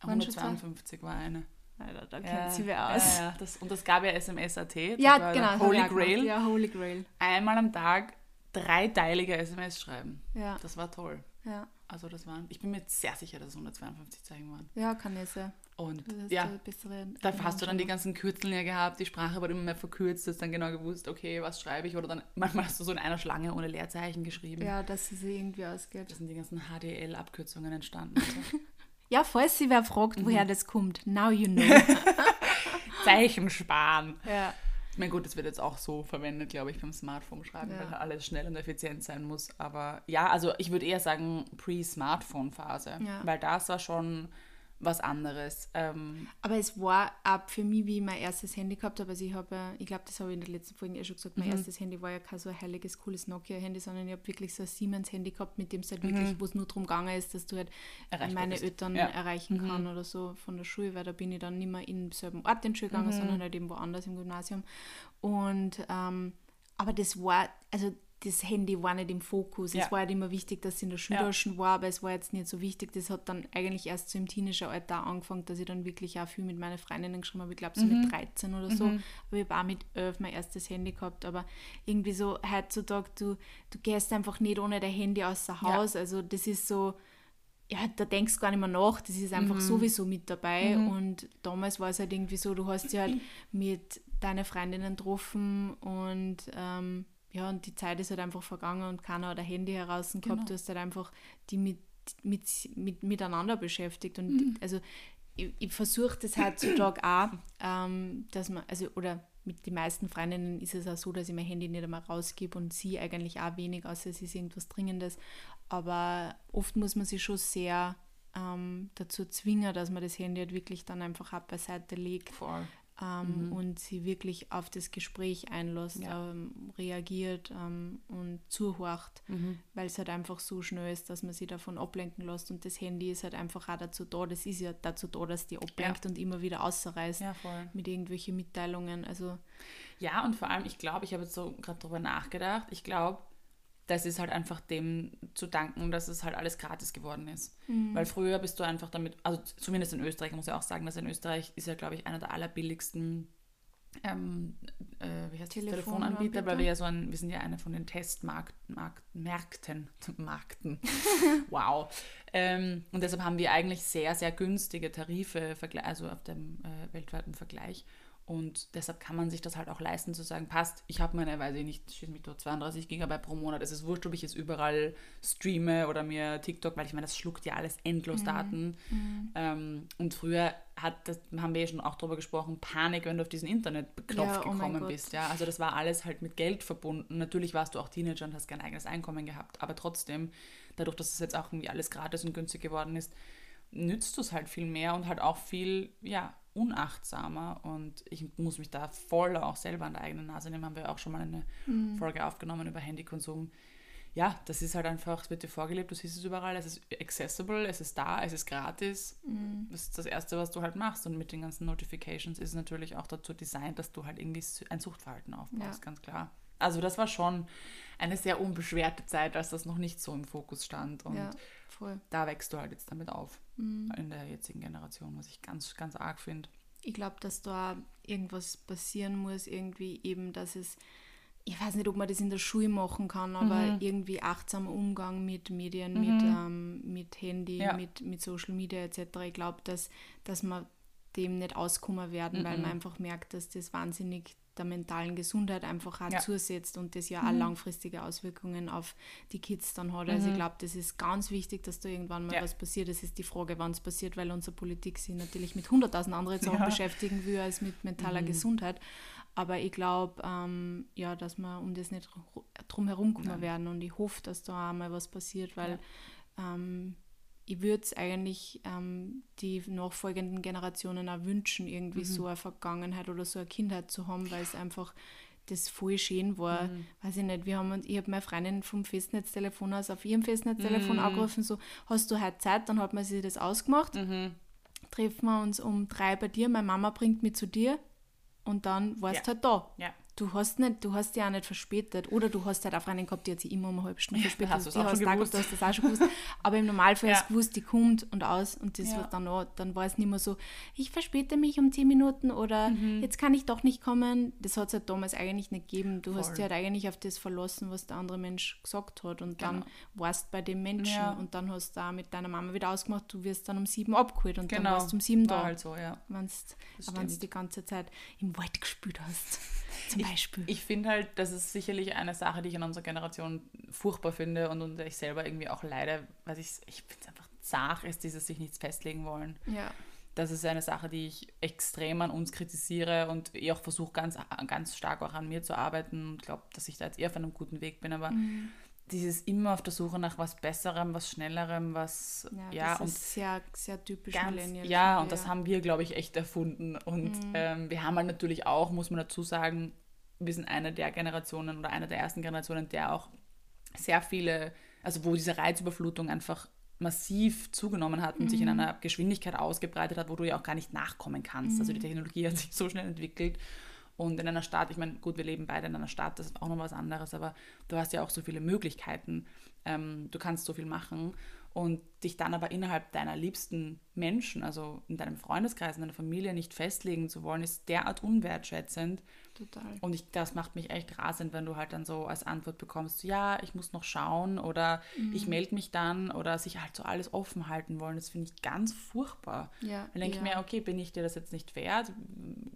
S2: Waren 152 schon war eine.
S1: Alter, da kennt ja, sie wer aus.
S2: Ja, ja, das, und das gab ja SMS.at.
S1: Ja, genau.
S2: Holy Grail.
S1: Ja, Holy Grail.
S2: Einmal am Tag dreiteilige SMS schreiben.
S1: Ja.
S2: Das war toll.
S1: Ja.
S2: Also das waren, ich bin mir sehr sicher, dass es 152 Zeichen waren.
S1: Ja, kann es ja.
S2: Und ja, da hast du dann die ganzen Kürzeln ja gehabt, die Sprache wurde immer mehr verkürzt, du hast dann genau gewusst, okay, was schreibe ich? Oder dann manchmal hast du so in einer Schlange ohne Leerzeichen geschrieben.
S1: Ja, dass es irgendwie ausgeht.
S2: Da sind die ganzen HDL-Abkürzungen entstanden. So.
S1: ja, falls sie wer fragt, mhm. woher das kommt, now you know.
S2: Zeichen sparen.
S1: Ja.
S2: Ich meine, gut, das wird jetzt auch so verwendet, glaube ich, beim Smartphone schreiben, ja. weil alles schnell und effizient sein muss. Aber ja, also ich würde eher sagen Pre-Smartphone-Phase, ja. weil das war schon was anderes. Ähm,
S1: aber es war ab für mich, wie ich mein erstes Handy gehabt habe. Also ich habe, ich glaube, das habe ich in der letzten Folge eh schon gesagt, mein mhm. erstes Handy war ja kein so ein heiliges, cooles Nokia-Handy, sondern ich habe wirklich so ein Siemens-Handy gehabt, mit dem es halt mhm. wirklich, wo es nur darum gegangen ist, dass du halt Erreichbar meine bist. Eltern ja. erreichen mhm. kann oder so von der Schule, weil da bin ich dann nicht mehr in selben Ort in die Schule gegangen, mhm. sondern halt eben woanders im Gymnasium. Und ähm, aber das war, also das Handy war nicht im Fokus. Ja. Es war halt immer wichtig, dass es in der Schultaschen ja. war, aber es war jetzt nicht so wichtig. Das hat dann eigentlich erst so im Teenageralter angefangen, dass ich dann wirklich auch viel mit meinen Freundinnen geschrieben habe. Ich glaube, so mhm. mit 13 oder so. Mhm. Aber ich habe auch mit 11 mein erstes Handy gehabt. Aber irgendwie so heutzutage, du, du gehst einfach nicht ohne dein Handy außer Haus. Ja. Also das ist so, ja, da denkst du gar nicht mehr nach. Das ist einfach mhm. sowieso mit dabei. Mhm. Und damals war es halt irgendwie so, du hast ja halt mit deinen Freundinnen getroffen und ähm, ja, und die Zeit ist halt einfach vergangen und keiner hat ein Handy heraus gehabt. Genau. Du hast halt einfach die mit, mit, mit, miteinander beschäftigt. Und mhm. also ich, ich versuche das heutzutage auch, ähm, dass man, also, oder mit den meisten Freundinnen ist es auch so, dass ich mein Handy nicht einmal rausgebe und sie eigentlich auch wenig, außer es ist irgendwas Dringendes. Aber oft muss man sich schon sehr ähm, dazu zwingen, dass man das Handy halt wirklich dann einfach ab beiseite legt.
S2: Voll
S1: ähm, mhm. und sie wirklich auf das Gespräch einlässt, ja. ähm, reagiert ähm, und zuhorcht, mhm. weil es halt einfach so schnell ist, dass man sie davon ablenken lässt und das Handy ist halt einfach auch dazu da, das ist ja dazu da, dass die ablenkt ja. und immer wieder außerreißt
S2: ja,
S1: mit irgendwelchen Mitteilungen. Also
S2: ja, und vor allem, ich glaube, ich habe jetzt so gerade darüber nachgedacht, ich glaube, das ist halt einfach dem zu danken, dass es halt alles gratis geworden ist. Mhm. Weil früher bist du einfach damit, also zumindest in Österreich, muss ich auch sagen, dass in Österreich ist ja, glaube ich, einer der allerbilligsten ähm, äh, wie heißt Telefon Telefonanbieter, weil wir ja so ein, wir sind ja einer von den Testmärkten, Märkten, Markten. wow. Ähm, und deshalb haben wir eigentlich sehr, sehr günstige Tarife, also auf dem äh, weltweiten Vergleich. Und deshalb kann man sich das halt auch leisten, zu sagen, passt, ich habe meine, weiß ich nicht, schieß mich dort 32 Gigabyte pro Monat. Es ist wurscht, ob ich jetzt überall streame oder mir TikTok, weil ich meine, das schluckt ja alles endlos mhm. Daten. Mhm. Ähm, und früher hat das, haben wir ja schon auch darüber gesprochen, Panik, wenn du auf diesen Internetknopf ja, oh gekommen bist. Ja? Also das war alles halt mit Geld verbunden. Natürlich warst du auch Teenager und hast kein eigenes Einkommen gehabt, aber trotzdem, dadurch, dass es jetzt auch irgendwie alles gratis und günstig geworden ist, nützt du es halt viel mehr und halt auch viel, ja, unachtsamer und ich muss mich da voll auch selber an der eigenen Nase nehmen. Haben wir auch schon mal eine mhm. Folge aufgenommen über Handykonsum. Ja, das ist halt einfach, es wird dir vorgelebt, du siehst es überall, es ist accessible, es ist da, es ist gratis. Mhm. Das ist das Erste, was du halt machst. Und mit den ganzen Notifications ist es natürlich auch dazu designt, dass du halt irgendwie ein Suchtverhalten aufbaust, ja. ganz klar. Also das war schon eine sehr unbeschwerte Zeit, als das noch nicht so im Fokus stand. Und ja, da wächst du halt jetzt damit auf mhm. in der jetzigen Generation, was ich ganz, ganz arg finde.
S1: Ich glaube, dass da irgendwas passieren muss, irgendwie eben, dass es, ich weiß nicht, ob man das in der Schule machen kann, aber mhm. irgendwie achtsamer Umgang mit Medien, mhm. mit, ähm, mit Handy, ja. mit, mit Social Media etc. Ich glaube, dass, dass man dem nicht auskommen werden, weil man mhm. einfach merkt, dass das wahnsinnig der mentalen Gesundheit einfach auch ja. zusetzt und das ja mhm. auch langfristige Auswirkungen auf die Kids dann hat. Also mhm. ich glaube, das ist ganz wichtig, dass da irgendwann mal ja. was passiert. Das ist die Frage, wann es passiert, weil unsere Politik sich natürlich mit hunderttausend anderen Sachen ja. beschäftigen will als mit mentaler mhm. Gesundheit. Aber ich glaube, ähm, ja, dass wir um das nicht drum herum kommen werden und ich hoffe, dass da auch mal was passiert, weil ähm, ich würde es eigentlich ähm, die nachfolgenden Generationen auch wünschen, irgendwie mhm. so eine Vergangenheit oder so eine Kindheit zu haben, weil es einfach das voll schön war. Mhm. Weiß ich nicht, wir haben ich habe meine Freundin vom Festnetztelefon aus auf ihrem Festnetztelefon mhm. angerufen, so, hast du heute Zeit? Dann hat man sich das ausgemacht. Mhm. Treffen wir uns um drei bei dir, meine Mama bringt mich zu dir und dann warst du ja. halt da. Ja du hast nicht, du hast ja auch nicht verspätet. Oder du hast halt auch Freundin gehabt, die hat sich immer um eine halbe Stunde verspätet. Ja, hast die hast du hast das auch schon gewusst. Aber im Normalfall ja. hast du gewusst, die kommt und aus und das ja. wird dann auch, dann war es nicht mehr so, ich verspäte mich um zehn Minuten oder mhm. jetzt kann ich doch nicht kommen. Das hat es halt damals eigentlich nicht gegeben. Du Voll. hast dich halt eigentlich auf das verlassen, was der andere Mensch gesagt hat und genau. dann warst bei dem Menschen ja. und dann hast du da mit deiner Mama wieder ausgemacht, du wirst dann um sieben abgeholt und genau. dann warst du um sieben war da. Halt so, ja. Wenn du die ganze Zeit im Wald gespielt hast. Zum Beispiel.
S2: Ich, ich finde halt, das ist sicherlich eine Sache, die ich in unserer Generation furchtbar finde und unter ich selber irgendwie auch leide, weil ich, ich finde es einfach zart ist, dieses sich nichts festlegen wollen. Ja. Das ist eine Sache, die ich extrem an uns kritisiere und ich auch versuche, ganz, ganz stark auch an mir zu arbeiten und glaube, dass ich da jetzt eher auf einem guten Weg bin. Aber mhm dieses immer auf der Suche nach was Besserem, was Schnellerem, was ja, ja
S1: das und ist sehr, sehr typisch
S2: ganz, Millennial. Ja, und ja. das haben wir, glaube ich, echt erfunden. Und mhm. ähm, wir haben halt natürlich auch, muss man dazu sagen, wir sind eine der Generationen oder eine der ersten Generationen, der auch sehr viele, also wo diese Reizüberflutung einfach massiv zugenommen hat und mhm. sich in mhm. einer Geschwindigkeit ausgebreitet hat, wo du ja auch gar nicht nachkommen kannst. Mhm. Also die mhm. Technologie hat sich so schnell entwickelt und in einer Stadt, ich meine, gut, wir leben beide in einer Stadt, das ist auch noch was anderes, aber du hast ja auch so viele Möglichkeiten. Ähm, du kannst so viel machen und dich dann aber innerhalb deiner liebsten Menschen, also in deinem Freundeskreis, in deiner Familie nicht festlegen zu wollen, ist derart unwertschätzend. Total. Und ich, das macht mich echt rasend, wenn du halt dann so als Antwort bekommst, ja, ich muss noch schauen oder mhm. ich melde mich dann oder sich halt so alles offen halten wollen. Das finde ich ganz furchtbar. Ja, dann denke ja. ich mir, okay, bin ich dir das jetzt nicht wert?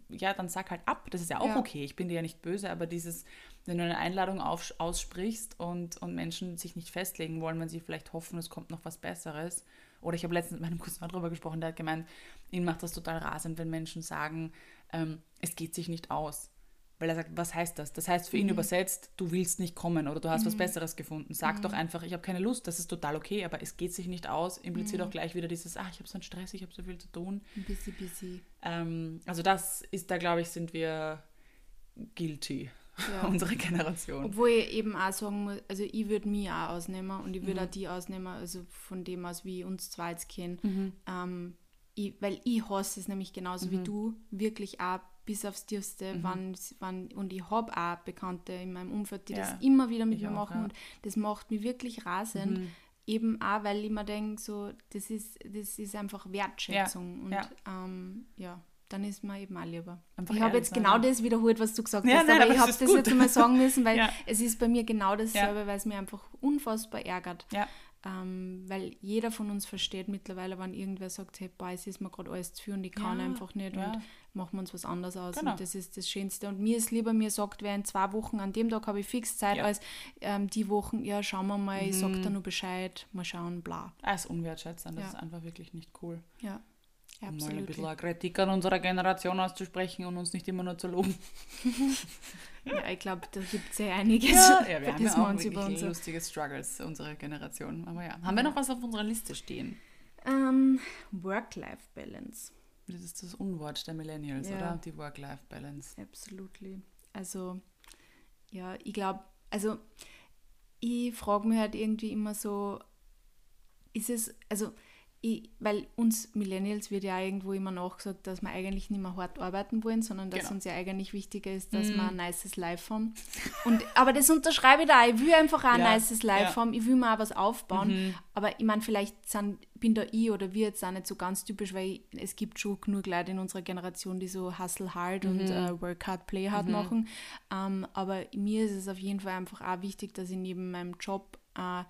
S2: Ja, dann sag halt ab. Das ist ja auch ja. okay. Ich bin dir ja nicht böse, aber dieses, wenn du eine Einladung auf, aussprichst und, und Menschen sich nicht festlegen wollen, wenn sie vielleicht hoffen, es kommt noch was Besseres. Oder ich habe letztens mit meinem Cousin darüber gesprochen, der hat gemeint, ihn macht das total rasend, wenn Menschen sagen, ähm, es geht sich nicht aus. Weil er sagt, was heißt das? Das heißt für mhm. ihn übersetzt, du willst nicht kommen oder du hast mhm. was Besseres gefunden. Sag mhm. doch einfach, ich habe keine Lust, das ist total okay, aber es geht sich nicht aus, impliziert mhm. auch gleich wieder dieses, ach, ich habe so einen Stress, ich habe so viel zu tun.
S1: Busy, busy.
S2: Ähm, also das ist, da glaube ich, sind wir guilty, ja. unsere Generation.
S1: Obwohl ich eben auch sagen muss, also ich würde mich auch ausnehmen und ich würde mhm. auch die ausnehmen, also von dem aus, wie ich uns zwei jetzt kennen. Mhm. Ähm, ich, weil ich hasse es nämlich genauso wie du, wirklich auch bis aufs Tiefste, mhm. wann, wann, und ich habe auch Bekannte in meinem Umfeld, die ja. das immer wieder mit ich mir auch, machen ja. und das macht mich wirklich rasend. Mhm. Eben auch, weil ich mir denke, so, das ist, das ist einfach Wertschätzung. Ja. Und ähm, ja, dann ist mir eben auch lieber. Einfach ich habe jetzt genau sein. das wiederholt, was du gesagt hast, nein, aber, aber ich habe das gut. jetzt einmal sagen müssen, weil es ist bei mir genau dasselbe, weil es mir einfach unfassbar ärgert. ähm, weil jeder von uns versteht mittlerweile, wenn irgendwer sagt, hey, boah, es ist mir gerade alles zu viel und ich kann
S2: Ja,
S1: einfach nicht
S2: ja.
S1: und machen wir uns was anderes aus.
S2: Genau.
S1: Und das ist das Schönste. Und mir ist lieber, mir sagt, wer in zwei Wochen, an dem Tag habe ich fix Zeit,
S2: Ja. Mhm.
S1: als ähm, die Wochen, ja, schauen wir mal, ich sag da nur Bescheid, mal schauen, bla.
S2: Als unwertschätzend, das
S1: Ja.
S2: ist einfach wirklich nicht cool.
S1: Ja,
S2: Um mal ein bisschen eine Kritik an unserer Generation auszusprechen und uns nicht immer nur zu loben.
S1: Ja, ich glaube, da gibt es ja einiges,
S2: Ja,
S1: für
S2: wir haben ja auch
S1: uns über
S2: wirklich
S1: unser
S2: lustige Struggles, unsere Generation. Aber ja, haben wir noch was auf unserer Liste stehen?
S1: ähm, Work-Life-Balance.
S2: Das ist das Unwort der Millennials,
S1: Ja.
S2: oder? Die Work-Life-Balance.
S1: Absolutely. Also, ja, ich glaube, also ich frage mich halt irgendwie immer so, ist es, also, ich, weil uns Millennials wird ja irgendwo immer nachgesagt, dass wir eigentlich nicht mehr hart arbeiten wollen, sondern dass
S2: Genau.
S1: uns ja eigentlich wichtiger ist, dass
S2: Mm.
S1: wir ein nices Life haben. Und, aber das unterschreibe ich da. Ich will einfach auch ein
S2: Ja,
S1: nices Life
S2: ja.
S1: haben. Ich will mir auch was aufbauen.
S2: Mhm.
S1: Aber ich meine, vielleicht sind, bin da ich oder wir jetzt auch nicht so ganz typisch, weil ich, es gibt schon genug Leute in unserer Generation, die so Hustle hard und
S2: Mhm.
S1: äh, Work hard, Play hard machen. Ähm, aber mir ist es auf jeden Fall einfach auch wichtig, dass ich neben meinem Job äh,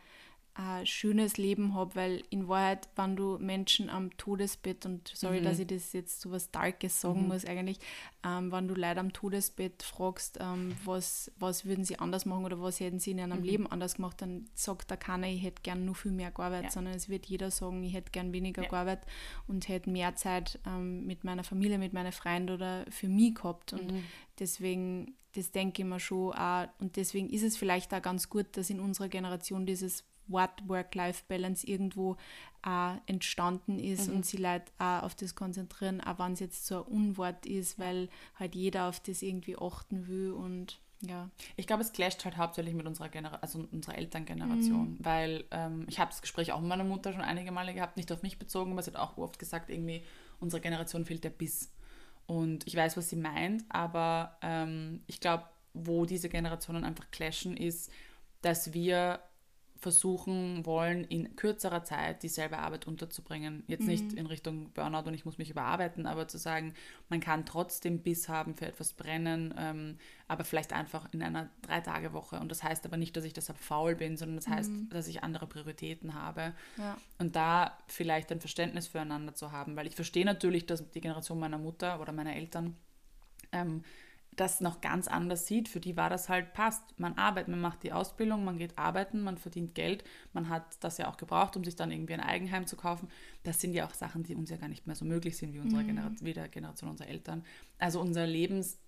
S1: ein schönes Leben habe, weil in Wahrheit, wenn du Menschen am Todesbett, und sorry,
S2: Mhm.
S1: dass ich das jetzt so was Darkes sagen muss eigentlich, ähm, wenn du Leute am Todesbett fragst, ähm, was, was würden sie anders machen oder was hätten sie in
S2: Mhm.
S1: ihrem Leben anders gemacht, dann sagt da keiner, ich hätte gern nur viel mehr gearbeitet,
S2: Ja.
S1: sondern es wird jeder sagen, ich hätte gern weniger
S2: Ja.
S1: gearbeitet und hätte mehr Zeit ähm, mit meiner Familie, mit meinen Freunden oder für mich gehabt. Und
S2: Mhm.
S1: deswegen, das denke ich mir schon auch, und deswegen ist es vielleicht auch ganz gut, dass in unserer Generation dieses Wort Work-Life-Balance irgendwo auch entstanden ist
S2: Mhm.
S1: und sie Leute auch auf das konzentrieren, auch wenn es jetzt so ein Unwort ist, weil halt jeder auf das irgendwie achten will und ja.
S2: Ich glaube, es clasht halt hauptsächlich mit unserer Generation, also unserer Elterngeneration, weil ähm, ich habe das Gespräch auch mit meiner Mutter schon einige Male gehabt, nicht auf mich bezogen, aber sie hat auch oft gesagt, irgendwie unserer Generation fehlt der Biss. Und ich weiß, was sie meint, aber ähm, ich glaube, wo diese Generationen einfach clashen, ist, dass wir versuchen wollen, in kürzerer Zeit dieselbe Arbeit unterzubringen. Jetzt nicht in Richtung Burnout und ich muss mich überarbeiten, aber zu sagen, man kann trotzdem Biss haben, für etwas brennen, ähm, aber vielleicht einfach in einer Drei-Tage-Woche. Und das heißt aber nicht, dass ich deshalb faul bin, sondern das heißt, dass ich andere Prioritäten habe.
S1: Ja.
S2: Und da vielleicht ein Verständnis füreinander zu haben, weil ich verstehe natürlich, dass die Generation meiner Mutter oder meiner Eltern ähm, das noch ganz anders sieht. Für die war das halt passt. Man arbeitet, man macht die Ausbildung, man geht arbeiten, man verdient Geld. Man hat das ja auch gebraucht, um sich dann irgendwie ein Eigenheim zu kaufen. Das sind ja auch Sachen, die uns ja gar nicht mehr so möglich sind wie, unsere Genera wie der Generation unserer Eltern. Also unser, Lebens,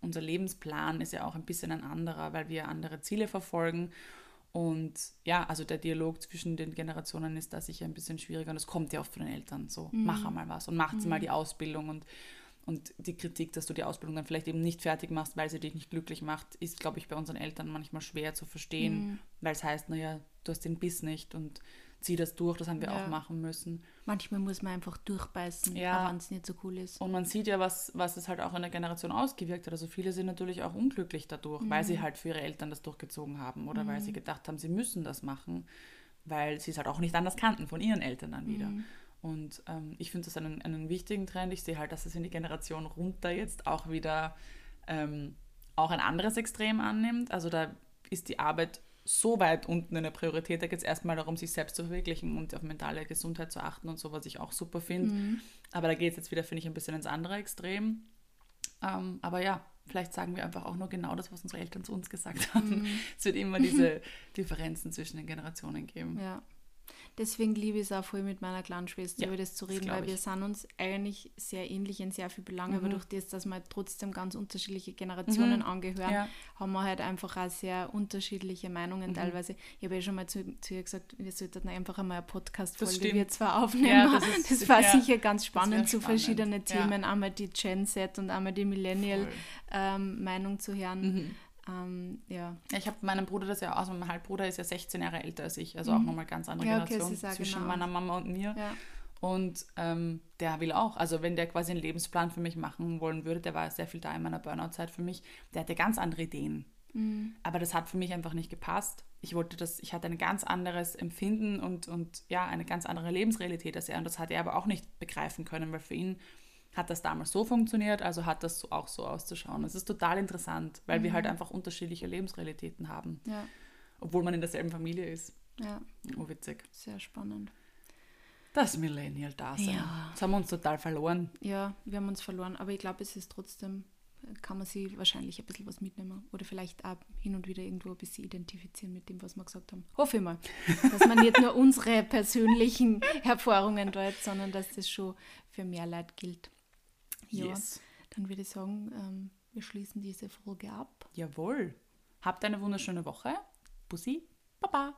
S2: unser Lebensplan ist ja auch ein bisschen ein anderer, weil wir andere Ziele verfolgen. Und ja, also der Dialog zwischen den Generationen ist da sicher ein bisschen schwieriger und es kommt ja oft von den Eltern so, mach einmal was und mach jetzt mal die Ausbildung und, und die Kritik, dass du die Ausbildung dann vielleicht eben nicht fertig machst, weil sie dich nicht glücklich macht, ist, glaube ich, bei unseren Eltern manchmal schwer zu verstehen, weil es heißt, naja, du hast den Biss nicht und zieh das durch, das haben wir
S1: Ja.
S2: auch machen müssen.
S1: Manchmal muss man einfach durchbeißen,
S2: Ja.
S1: auch wenn es nicht so cool ist.
S2: Und man sieht ja, was, was es halt auch in der Generation ausgewirkt hat. Also viele sind natürlich auch unglücklich dadurch, weil sie halt für ihre Eltern das durchgezogen haben oder weil sie gedacht haben, sie müssen das machen, weil sie es halt auch nicht anders kannten von ihren Eltern dann wieder. Und ähm, ich finde das einen, einen wichtigen Trend. Ich sehe halt, dass es in die Generation runter jetzt auch wieder ähm, auch ein anderes Extrem annimmt. Also da ist die Arbeit so weit unten in der Priorität. Da geht es erstmal darum, sich selbst zu verwirklichen und auf mentale Gesundheit zu achten und so, was ich auch super finde. Aber da geht es jetzt wieder, finde ich, ein bisschen ins andere Extrem. Ähm, aber ja, vielleicht sagen wir einfach auch nur genau das, was unsere Eltern zu uns gesagt haben. Es wird immer diese Differenzen zwischen den Generationen geben.
S1: Ja. Deswegen liebe ich es auch voll mit meiner kleinen Schwester
S2: Ja,
S1: über das zu
S2: das
S1: reden,
S2: glaub
S1: weil wir
S2: ich.
S1: sind uns eigentlich sehr ähnlich in sehr vielen Belangen,
S2: Mhm.
S1: aber durch das, dass wir halt trotzdem ganz unterschiedliche Generationen angehören,
S2: Ja.
S1: haben wir halt einfach auch sehr unterschiedliche
S2: Mhm.
S1: Meinungen teilweise. Ich habe ja schon mal zu, zu ihr gesagt, wir sollten einfach einmal eine
S2: Das
S1: Podcast-Folge
S2: stimmt.
S1: wir zwar aufnehmen.
S2: Ja,
S1: das,
S2: das ist-
S1: war
S2: ja,
S1: sicher ganz spannend, zu
S2: spannend.
S1: verschiedene
S2: Ja.
S1: Themen, einmal die Gen Z und einmal die
S2: Voll.
S1: Millennial-Meinung zu hören.
S2: Mhm.
S1: Ähm, ja.
S2: Ja, Ich habe meinem Bruder das ja auch, also mein Halbbruder ist ja 16 Jahre älter als ich, also auch nochmal ganz andere
S1: Mhm. Ja, okay,
S2: Generation zwischen
S1: genau.
S2: meiner Mama und mir.
S1: ja.
S2: Und ähm, der will auch, also wenn der quasi einen Lebensplan für mich machen wollen würde, der war sehr viel da in meiner Burnout-Zeit für mich, der hatte ganz andere Ideen.
S1: Mhm.
S2: Aber das hat für mich einfach nicht gepasst. Ich wollte das, ich hatte ein ganz anderes Empfinden und, und ja, eine ganz andere Lebensrealität als er. Und das hat er aber auch nicht begreifen können, weil für ihn hat das damals so funktioniert, also hat das so auch so auszuschauen. Es ist total interessant, weil wir halt einfach unterschiedliche Lebensrealitäten haben,
S1: ja.
S2: obwohl man in derselben Familie ist.
S1: Ja,
S2: Oh, witzig.
S1: sehr spannend.
S2: Das Millennial-Dasein.
S1: Ja.
S2: Das haben wir uns total verloren.
S1: Ja, wir haben uns verloren, aber ich glaube, es ist trotzdem, kann man sich wahrscheinlich ein bisschen was mitnehmen. Oder vielleicht auch hin und wieder irgendwo ein bisschen identifizieren mit dem, was wir gesagt haben. Hoffe ich mal, dass man nicht nur unsere persönlichen Erfahrungen dort, sondern dass das schon für mehr Leute gilt. Ja,
S2: Yes.
S1: dann würde ich sagen, ähm, wir schließen diese Folge ab.
S2: Jawohl. Habt eine wunderschöne Woche. Bussi. Baba.